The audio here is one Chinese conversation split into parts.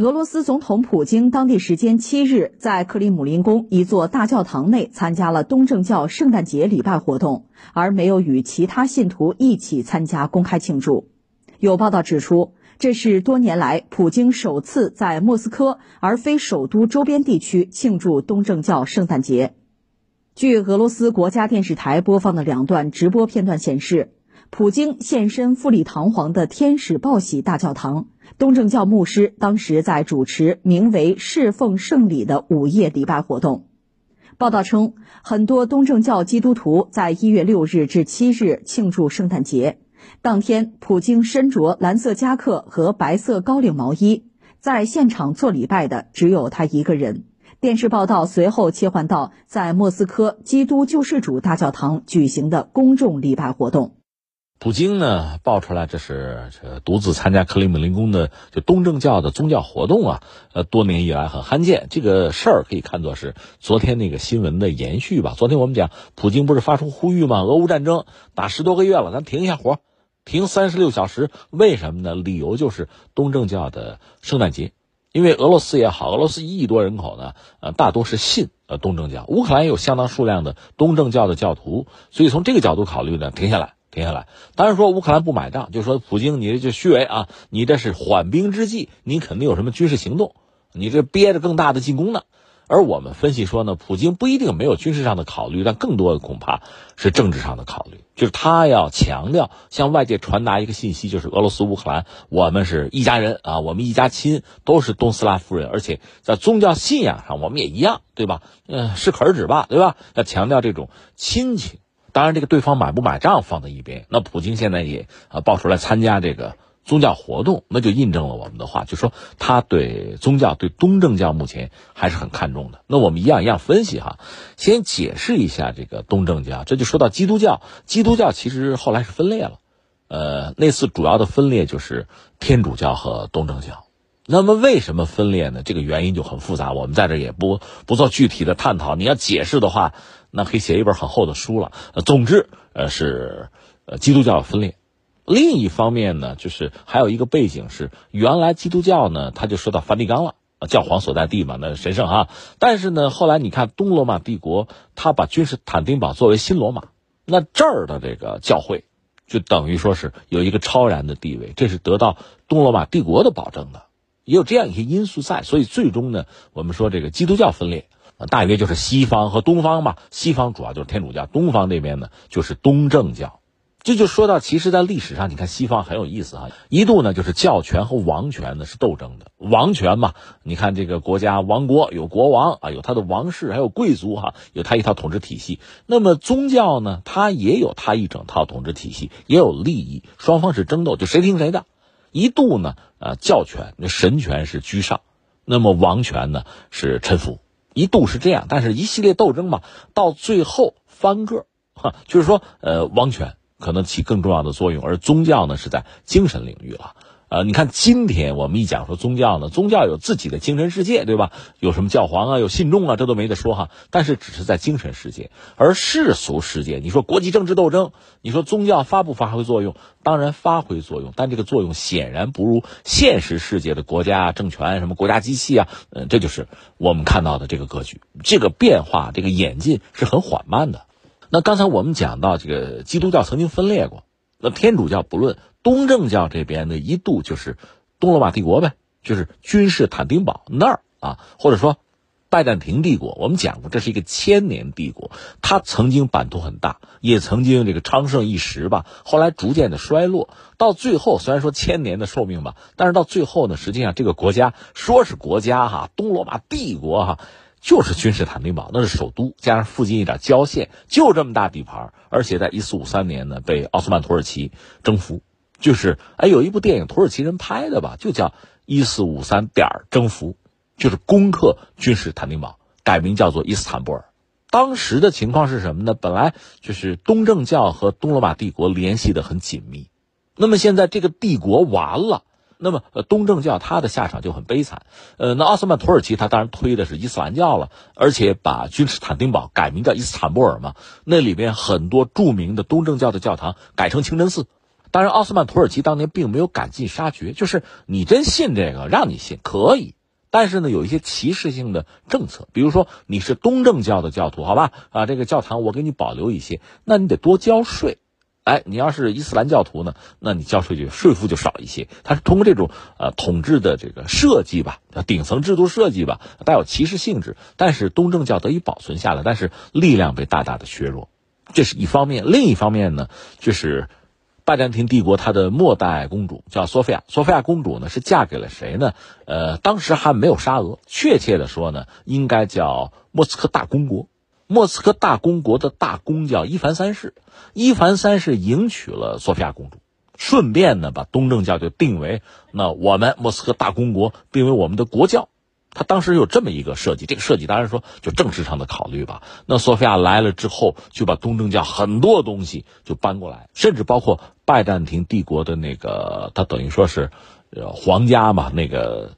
俄罗斯总统普京当地时间七日在克里姆林宫一座大教堂内参加了东正教圣诞节礼拜活动，而没有与其他信徒一起参加公开庆祝。有报道指出，这是多年来普京首次在莫斯科而非首都周边地区庆祝东正教圣诞节。据俄罗斯国家电视台播放的两段直播片段显示。普京现身富丽堂皇的天使报喜大教堂，东正教牧师当时在主持名为“侍奉圣礼”的午夜礼拜活动。报道称，很多东正教基督徒在一月六日至七日庆祝圣诞节。当天，普京身着蓝色夹克和白色高领毛衣，在现场做礼拜的只有他一个人。电视报道随后切换到在莫斯科基督救世主大教堂举行的公众礼拜活动。普京呢爆出来，这是这独自参加克里姆林宫的就东正教的宗教活动啊，呃，多年以来很罕见。这个事儿可以看作是昨天那个新闻的延续吧。昨天我们讲，普京不是发出呼吁吗？俄乌战争打十多个月了，咱停一下活，停三十六小时。为什么呢？理由就是东正教的圣诞节，因为俄罗斯也好，俄罗斯一亿多人口呢，呃，大多是信呃东正教，乌克兰有相当数量的东正教的教徒，所以从这个角度考虑呢，停下来。停下来，当然说乌克兰不买账，就说普京你这虚伪啊，你这是缓兵之计，你肯定有什么军事行动，你这憋着更大的进攻呢。而我们分析说呢，普京不一定没有军事上的考虑，但更多的恐怕是政治上的考虑，就是他要强调向外界传达一个信息，就是俄罗斯乌克兰我们是一家人啊，我们一家亲，都是东斯拉夫人，而且在宗教信仰上我们也一样，对吧？嗯，适可而止吧，对吧？要强调这种亲情。当然，这个对方买不买账放在一边。那普京现在也啊爆出来参加这个宗教活动，那就印证了我们的话，就说他对宗教、对东正教目前还是很看重的。那我们一样一样分析哈，先解释一下这个东正教，这就说到基督教。基督教其实后来是分裂了，呃，那次主要的分裂就是天主教和东正教。那么为什么分裂呢？这个原因就很复杂，我们在这也不不做具体的探讨。你要解释的话。那可以写一本很厚的书了。呃，总之，呃，是呃基督教分裂。另一方面呢，就是还有一个背景是，原来基督教呢，他就说到梵蒂冈了，教皇所在地嘛，那神圣哈。但是呢，后来你看东罗马帝国，他把君士坦丁堡作为新罗马，那这儿的这个教会，就等于说是有一个超然的地位，这是得到东罗马帝国的保证的，也有这样一些因素在，所以最终呢，我们说这个基督教分裂。大约就是西方和东方吧，西方主要就是天主教，东方那边呢就是东正教。这就说到，其实，在历史上，你看西方很有意思啊，一度呢就是教权和王权呢是斗争的。王权嘛，你看这个国家王国有国王啊，有他的王室，还有贵族哈，有他一套统治体系。那么宗教呢，它也有它一整套统治体系，也有利益，双方是争斗，就谁听谁的。一度呢，呃，教权那神权是居上，那么王权呢是臣服。一度是这样，但是一系列斗争嘛，到最后翻个，哈，就是说，呃，王权可能起更重要的作用，而宗教呢是在精神领域了。呃，你看今天我们一讲说宗教呢，宗教有自己的精神世界，对吧？有什么教皇啊，有信众啊，这都没得说哈。但是只是在精神世界，而世俗世界，你说国际政治斗争，你说宗教发不发挥作用？当然发挥作用，但这个作用显然不如现实世界的国家政权，什么国家机器啊，嗯，这就是我们看到的这个格局，这个变化，这个演进是很缓慢的。那刚才我们讲到这个基督教曾经分裂过。那天主教不论，东正教这边呢，一度就是东罗马帝国呗，就是君士坦丁堡那儿啊，或者说拜占庭帝国。我们讲过，这是一个千年帝国，它曾经版图很大，也曾经这个昌盛一时吧。后来逐渐的衰落，到最后虽然说千年的寿命吧，但是到最后呢，实际上这个国家说是国家哈，东罗马帝国哈。就是君士坦丁堡，那是首都，加上附近一点郊县，就这么大地盘。而且在一四五三年呢，被奥斯曼土耳其征服。就是哎，有一部电影，土耳其人拍的吧，就叫《一四五三点征服》，就是攻克君士坦丁堡，改名叫做伊斯坦布尔。当时的情况是什么呢？本来就是东正教和东罗马帝国联系的很紧密，那么现在这个帝国完了。那么，呃，东正教它的下场就很悲惨，呃，那奥斯曼土耳其他当然推的是伊斯兰教了，而且把君士坦丁堡改名叫伊斯坦布尔嘛，那里边很多著名的东正教的教堂改成清真寺，当然，奥斯曼土耳其当年并没有赶尽杀绝，就是你真信这个，让你信可以，但是呢，有一些歧视性的政策，比如说你是东正教的教徒，好吧，啊，这个教堂我给你保留一些，那你得多交税。哎，你要是伊斯兰教徒呢，那你交税就税负就少一些。它是通过这种呃统治的这个设计吧，顶层制度设计吧，带有歧视性质。但是东正教得以保存下来，但是力量被大大的削弱，这是一方面。另一方面呢，就是拜占庭帝国它的末代公主叫索菲亚，索菲亚公主呢是嫁给了谁呢？呃，当时还没有沙俄，确切的说呢，应该叫莫斯科大公国。莫斯科大公国的大公叫伊凡三世，伊凡三世迎娶了索菲亚公主，顺便呢把东正教就定为那我们莫斯科大公国定为我们的国教，他当时有这么一个设计，这个设计当然说就政治上的考虑吧。那索菲亚来了之后，就把东正教很多东西就搬过来，甚至包括拜占庭帝国的那个，他等于说是，皇家嘛，那个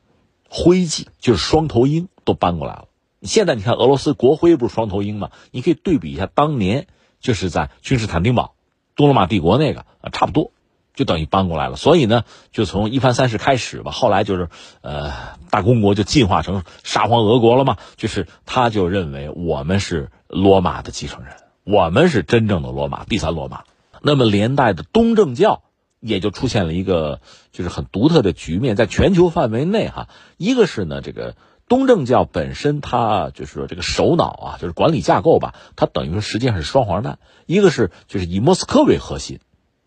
徽记就是双头鹰都搬过来了。现在你看俄罗斯国徽不是双头鹰吗？你可以对比一下当年就是在君士坦丁堡，东罗马帝国那个啊，差不多，就等于搬过来了。所以呢，就从一凡三世开始吧，后来就是呃大公国就进化成沙皇俄国了嘛，就是他就认为我们是罗马的继承人，我们是真正的罗马，第三罗马。那么连带的东正教也就出现了一个就是很独特的局面，在全球范围内哈，一个是呢这个。东正教本身，它就是说这个首脑啊，就是管理架构吧，它等于说实际上是双黄蛋，一个是就是以莫斯科为核心，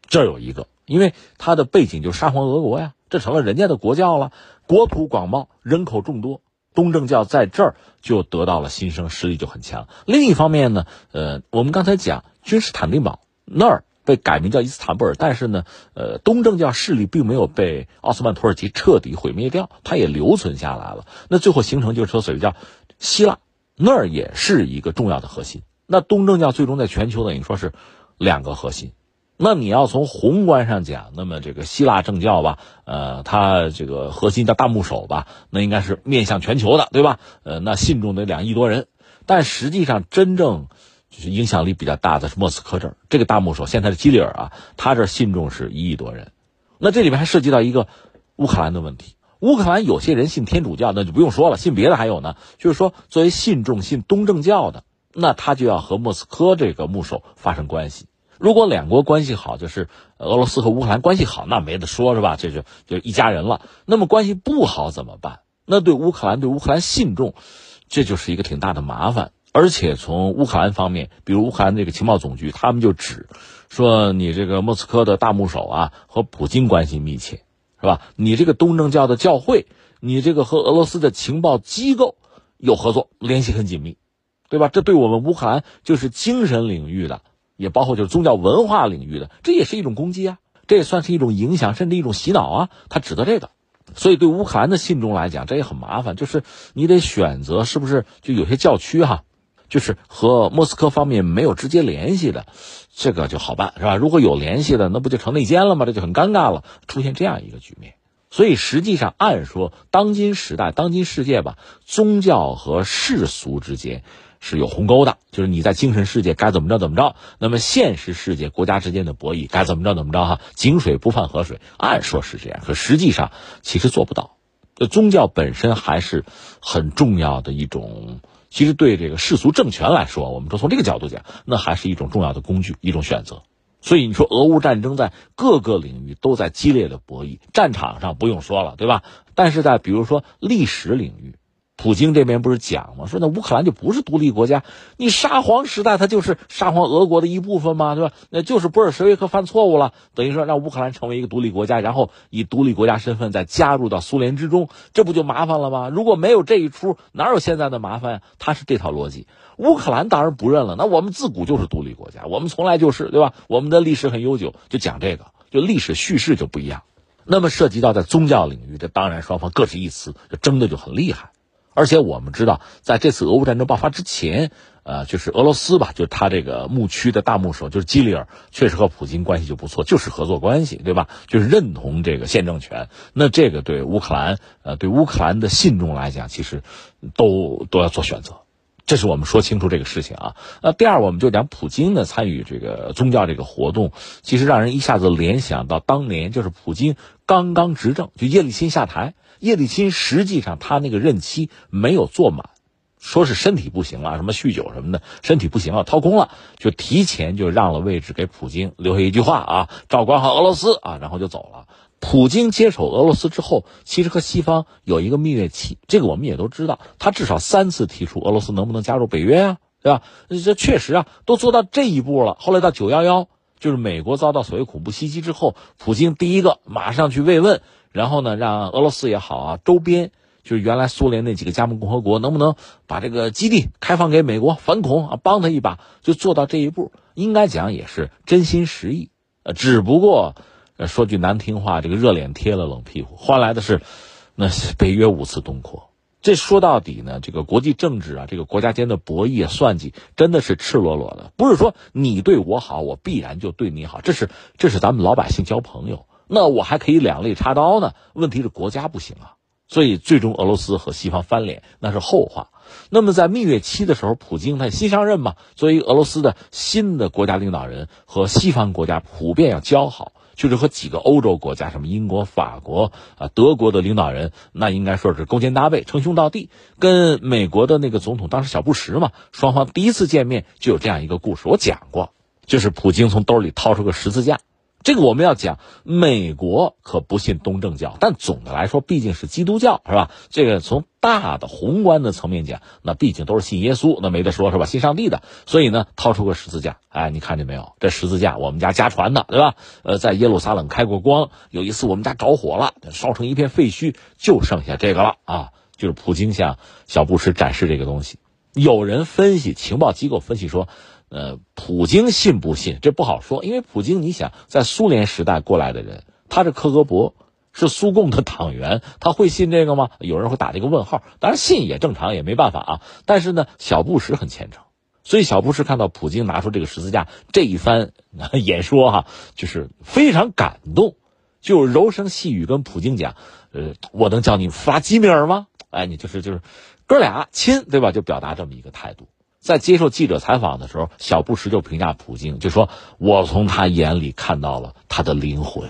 这有一个，因为它的背景就是沙皇俄国呀，这成了人家的国教了，国土广袤，人口众多，东正教在这儿就得到了新生，实力就很强。另一方面呢，呃，我们刚才讲君士坦丁堡那儿。被改名叫伊斯坦布尔，但是呢，呃，东正教势力并没有被奥斯曼土耳其彻底毁灭掉，它也留存下来了。那最后形成就是说，所谓叫希腊那儿也是一个重要的核心。那东正教最终在全球等于说是两个核心。那你要从宏观上讲，那么这个希腊正教吧，呃，它这个核心叫大牧首吧，那应该是面向全球的，对吧？呃，那信众得两亿多人，但实际上真正。就是影响力比较大的是莫斯科这儿，这个大牧首现在是基里尔啊，他这信众是一亿多人。那这里面还涉及到一个乌克兰的问题。乌克兰有些人信天主教，那就不用说了，信别的还有呢。就是说，作为信众信东正教的，那他就要和莫斯科这个牧首发生关系。如果两国关系好，就是俄罗斯和乌克兰关系好，那没得说，是吧？这就就一家人了。那么关系不好怎么办？那对乌克兰对乌克兰信众，这就是一个挺大的麻烦。而且从乌克兰方面，比如乌克兰这个情报总局，他们就指说你这个莫斯科的大牧首啊和普京关系密切，是吧？你这个东正教的教会，你这个和俄罗斯的情报机构有合作，联系很紧密，对吧？这对我们乌克兰就是精神领域的，也包括就是宗教文化领域的，这也是一种攻击啊，这也算是一种影响，甚至一种洗脑啊。他指的这个，所以对乌克兰的信众来讲，这也很麻烦，就是你得选择是不是就有些教区哈。就是和莫斯科方面没有直接联系的，这个就好办，是吧？如果有联系的，那不就成内奸了吗？这就很尴尬了，出现这样一个局面。所以实际上，按说当今时代、当今世界吧，宗教和世俗之间是有鸿沟的，就是你在精神世界该怎么着怎么着，那么现实世界国家之间的博弈该怎么着怎么着哈。井水不犯河水，按说是这样，可实际上其实做不到。这宗教本身还是很重要的一种。其实对这个世俗政权来说，我们说从这个角度讲，那还是一种重要的工具，一种选择。所以你说俄乌战争在各个领域都在激烈的博弈，战场上不用说了，对吧？但是在比如说历史领域。普京这边不是讲吗？说那乌克兰就不是独立国家，你沙皇时代它就是沙皇俄国的一部分吗？对吧？那就是布尔什维克犯错误了，等于说让乌克兰成为一个独立国家，然后以独立国家身份再加入到苏联之中，这不就麻烦了吗？如果没有这一出，哪有现在的麻烦呀？他是这套逻辑。乌克兰当然不认了，那我们自古就是独立国家，我们从来就是，对吧？我们的历史很悠久，就讲这个，就历史叙事就不一样。那么涉及到在宗教领域，这当然双方各执一词，就争的就很厉害。而且我们知道，在这次俄乌战争爆发之前，呃，就是俄罗斯吧，就他这个牧区的大牧首，就是基里尔，确实和普京关系就不错，就是合作关系，对吧？就是认同这个现政权。那这个对乌克兰，呃，对乌克兰的信众来讲，其实都都要做选择。这是我们说清楚这个事情啊。那第二，我们就讲普京呢参与这个宗教这个活动，其实让人一下子联想到当年就是普京刚刚执政，就叶利钦下台，叶利钦实际上他那个任期没有做满。说是身体不行了，什么酗酒什么的，身体不行了，掏空了，就提前就让了位置给普京，留下一句话啊，照管好俄罗斯啊，然后就走了。普京接手俄罗斯之后，其实和西方有一个蜜月期，这个我们也都知道，他至少三次提出俄罗斯能不能加入北约啊，对吧？这确实啊，都做到这一步了。后来到九幺幺，就是美国遭到所谓恐怖袭击之后，普京第一个马上去慰问，然后呢，让俄罗斯也好啊，周边。就是原来苏联那几个加盟共和国能不能把这个基地开放给美国反恐啊，帮他一把，就做到这一步，应该讲也是真心实意。呃，只不过说句难听话，这个热脸贴了冷屁股，换来的是那北约五次东扩。这说到底呢，这个国际政治啊，这个国家间的博弈算计，真的是赤裸裸的，不是说你对我好，我必然就对你好，这是这是咱们老百姓交朋友，那我还可以两肋插刀呢。问题是国家不行啊。所以，最终俄罗斯和西方翻脸那是后话。那么，在蜜月期的时候，普京他新上任嘛，作为俄罗斯的新的国家领导人，和西方国家普遍要交好，就是和几个欧洲国家，什么英国、法国啊、德国的领导人，那应该说是勾肩搭背、称兄道弟。跟美国的那个总统当时小布什嘛，双方第一次见面就有这样一个故事，我讲过，就是普京从兜里掏出个十字架。这个我们要讲，美国可不信东正教，但总的来说毕竟是基督教，是吧？这个从大的宏观的层面讲，那毕竟都是信耶稣，那没得说，是吧？信上帝的，所以呢，掏出个十字架，哎，你看见没有？这十字架我们家家传的，对吧？呃，在耶路撒冷开过光，有一次我们家着火了，烧成一片废墟，就剩下这个了啊！就是普京向小布什展示这个东西。有人分析，情报机构分析说。呃，普京信不信这不好说，因为普京，你想在苏联时代过来的人，他是克格勃，是苏共的党员，他会信这个吗？有人会打这个问号。当然信也正常，也没办法啊。但是呢，小布什很虔诚，所以小布什看到普京拿出这个十字架这一番 演说哈，就是非常感动，就柔声细语跟普京讲：“呃，我能叫你弗拉基米尔吗？哎，你就是就是哥俩亲，对吧？就表达这么一个态度。”在接受记者采访的时候，小布什就评价普京，就说：“我从他眼里看到了他的灵魂。”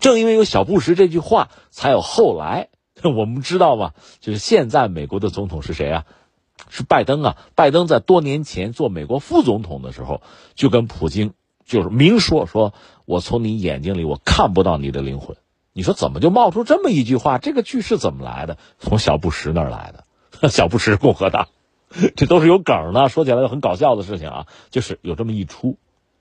正因为有小布什这句话，才有后来。我们知道吗？就是现在美国的总统是谁啊？是拜登啊！拜登在多年前做美国副总统的时候，就跟普京就是明说：“说我从你眼睛里我看不到你的灵魂。”你说怎么就冒出这么一句话？这个句是怎么来的？从小布什那儿来的。小布什共和党。这都是有梗的，说起来很搞笑的事情啊，就是有这么一出，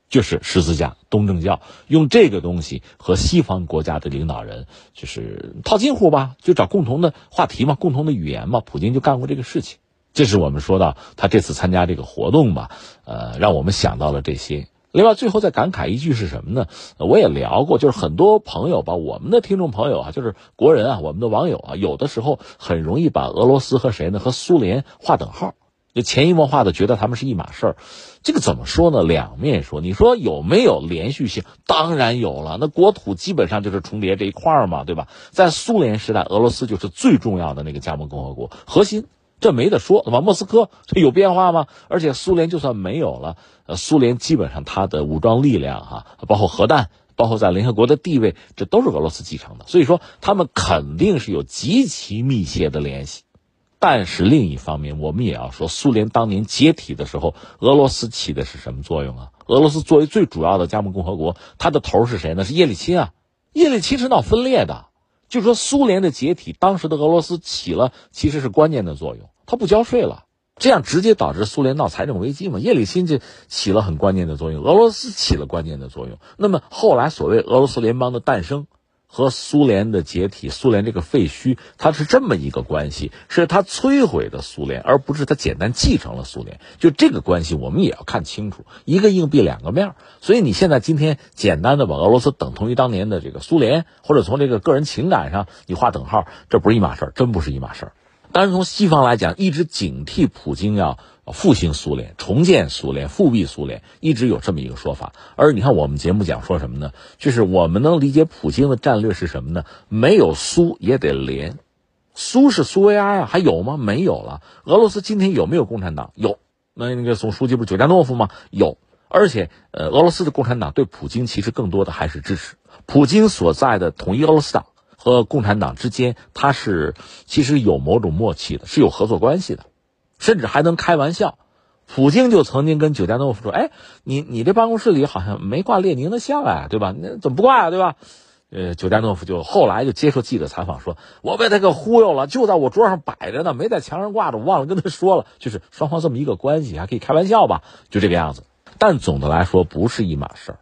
就是十字架，东正教用这个东西和西方国家的领导人就是套近乎吧，就找共同的话题嘛，共同的语言嘛。普京就干过这个事情，这是我们说到他这次参加这个活动吧，呃，让我们想到了这些。另外，最后再感慨一句是什么呢？我也聊过，就是很多朋友吧，我们的听众朋友啊，就是国人啊，我们的网友啊，有的时候很容易把俄罗斯和谁呢？和苏联划等号。就潜移默化的觉得他们是一码事儿，这个怎么说呢？两面说，你说有没有连续性？当然有了，那国土基本上就是重叠这一块儿嘛，对吧？在苏联时代，俄罗斯就是最重要的那个加盟共和国核心，这没得说，对吧？莫斯科这有变化吗？而且苏联就算没有了，呃，苏联基本上它的武装力量哈，包括核弹，包括在联合国的地位，这都是俄罗斯继承的，所以说他们肯定是有极其密切的联系。但是另一方面，我们也要说，苏联当年解体的时候，俄罗斯起的是什么作用啊？俄罗斯作为最主要的加盟共和国，它的头是谁呢？是叶利钦啊！叶利钦是闹分裂的，就说苏联的解体，当时的俄罗斯起了其实是关键的作用，他不交税了，这样直接导致苏联闹财政危机嘛？叶利钦就起了很关键的作用，俄罗斯起了关键的作用。那么后来所谓俄罗斯联邦的诞生。和苏联的解体，苏联这个废墟，它是这么一个关系，是它摧毁的苏联，而不是它简单继承了苏联。就这个关系，我们也要看清楚，一个硬币两个面。所以你现在今天简单的把俄罗斯等同于当年的这个苏联，或者从这个个人情感上你划等号，这不是一码事，真不是一码事儿。当然，从西方来讲，一直警惕普京要。复兴苏联、重建苏联、复辟苏联，一直有这么一个说法。而你看，我们节目讲说什么呢？就是我们能理解普京的战略是什么呢？没有苏也得联，苏是苏维埃啊，还有吗？没有了。俄罗斯今天有没有共产党？有。那那个总书记不是久加诺夫吗？有。而且，呃，俄罗斯的共产党对普京其实更多的还是支持。普京所在的统一俄罗斯党和共产党之间，他是其实有某种默契的，是有合作关系的，甚至还能开玩笑。普京就曾经跟久加诺夫说：“哎，你你这办公室里好像没挂列宁的像啊，对吧？那怎么不挂啊，对吧？”呃，久加诺夫就后来就接受记者采访说：“我被他给忽悠了，就在我桌上摆着呢，没在墙上挂着，我忘了跟他说了。就是双方这么一个关系，还可以开玩笑吧，就这个样子。但总的来说不是一码事儿。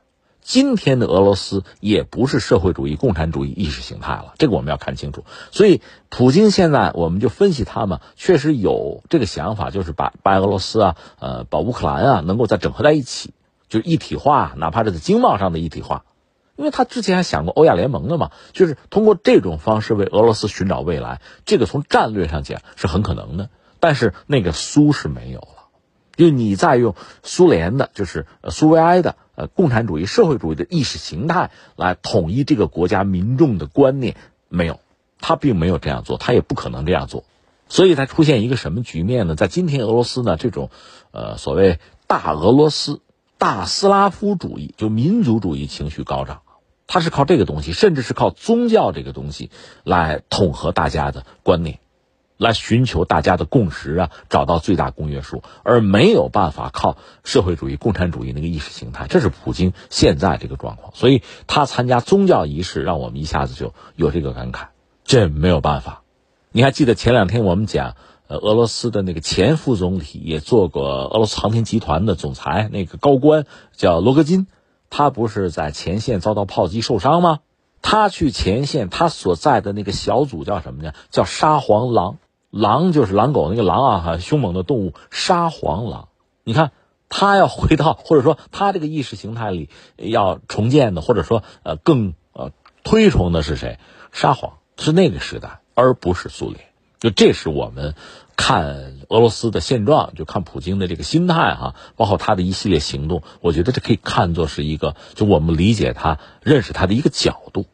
今天的俄罗斯也不是社会主义共产主义意识形态了，这个我们要看清楚。所以，普京现在我们就分析他们确实有这个想法，就是把白俄罗斯啊，呃，把乌克兰啊，能够再整合在一起，就是一体化，哪怕是在经贸上的一体化。因为他之前还想过欧亚联盟的嘛，就是通过这种方式为俄罗斯寻找未来，这个从战略上讲是很可能的。但是那个苏是没有了，就你在用苏联的，就是苏维埃的。呃，共产主义、社会主义的意识形态来统一这个国家民众的观念，没有，他并没有这样做，他也不可能这样做，所以才出现一个什么局面呢？在今天俄罗斯呢，这种，呃，所谓大俄罗斯、大斯拉夫主义，就民族主义情绪高涨，他是靠这个东西，甚至是靠宗教这个东西来统合大家的观念。来寻求大家的共识啊，找到最大公约数，而没有办法靠社会主义、共产主义那个意识形态，这是普京现在这个状况。所以他参加宗教仪式，让我们一下子就有这个感慨。这没有办法。你还记得前两天我们讲，呃，俄罗斯的那个前副总理也做过俄罗斯航天集团的总裁，那个高官叫罗戈金，他不是在前线遭到炮击受伤吗？他去前线，他所在的那个小组叫什么呢？叫沙皇狼。狼就是狼狗那个狼啊，哈，凶猛的动物沙皇狼。你看，他要回到，或者说他这个意识形态里要重建的，或者说呃更呃推崇的是谁？沙皇是那个时代，而不是苏联。就这是我们看俄罗斯的现状，就看普京的这个心态哈，包括他的一系列行动，我觉得这可以看作是一个，就我们理解他、认识他的一个角度。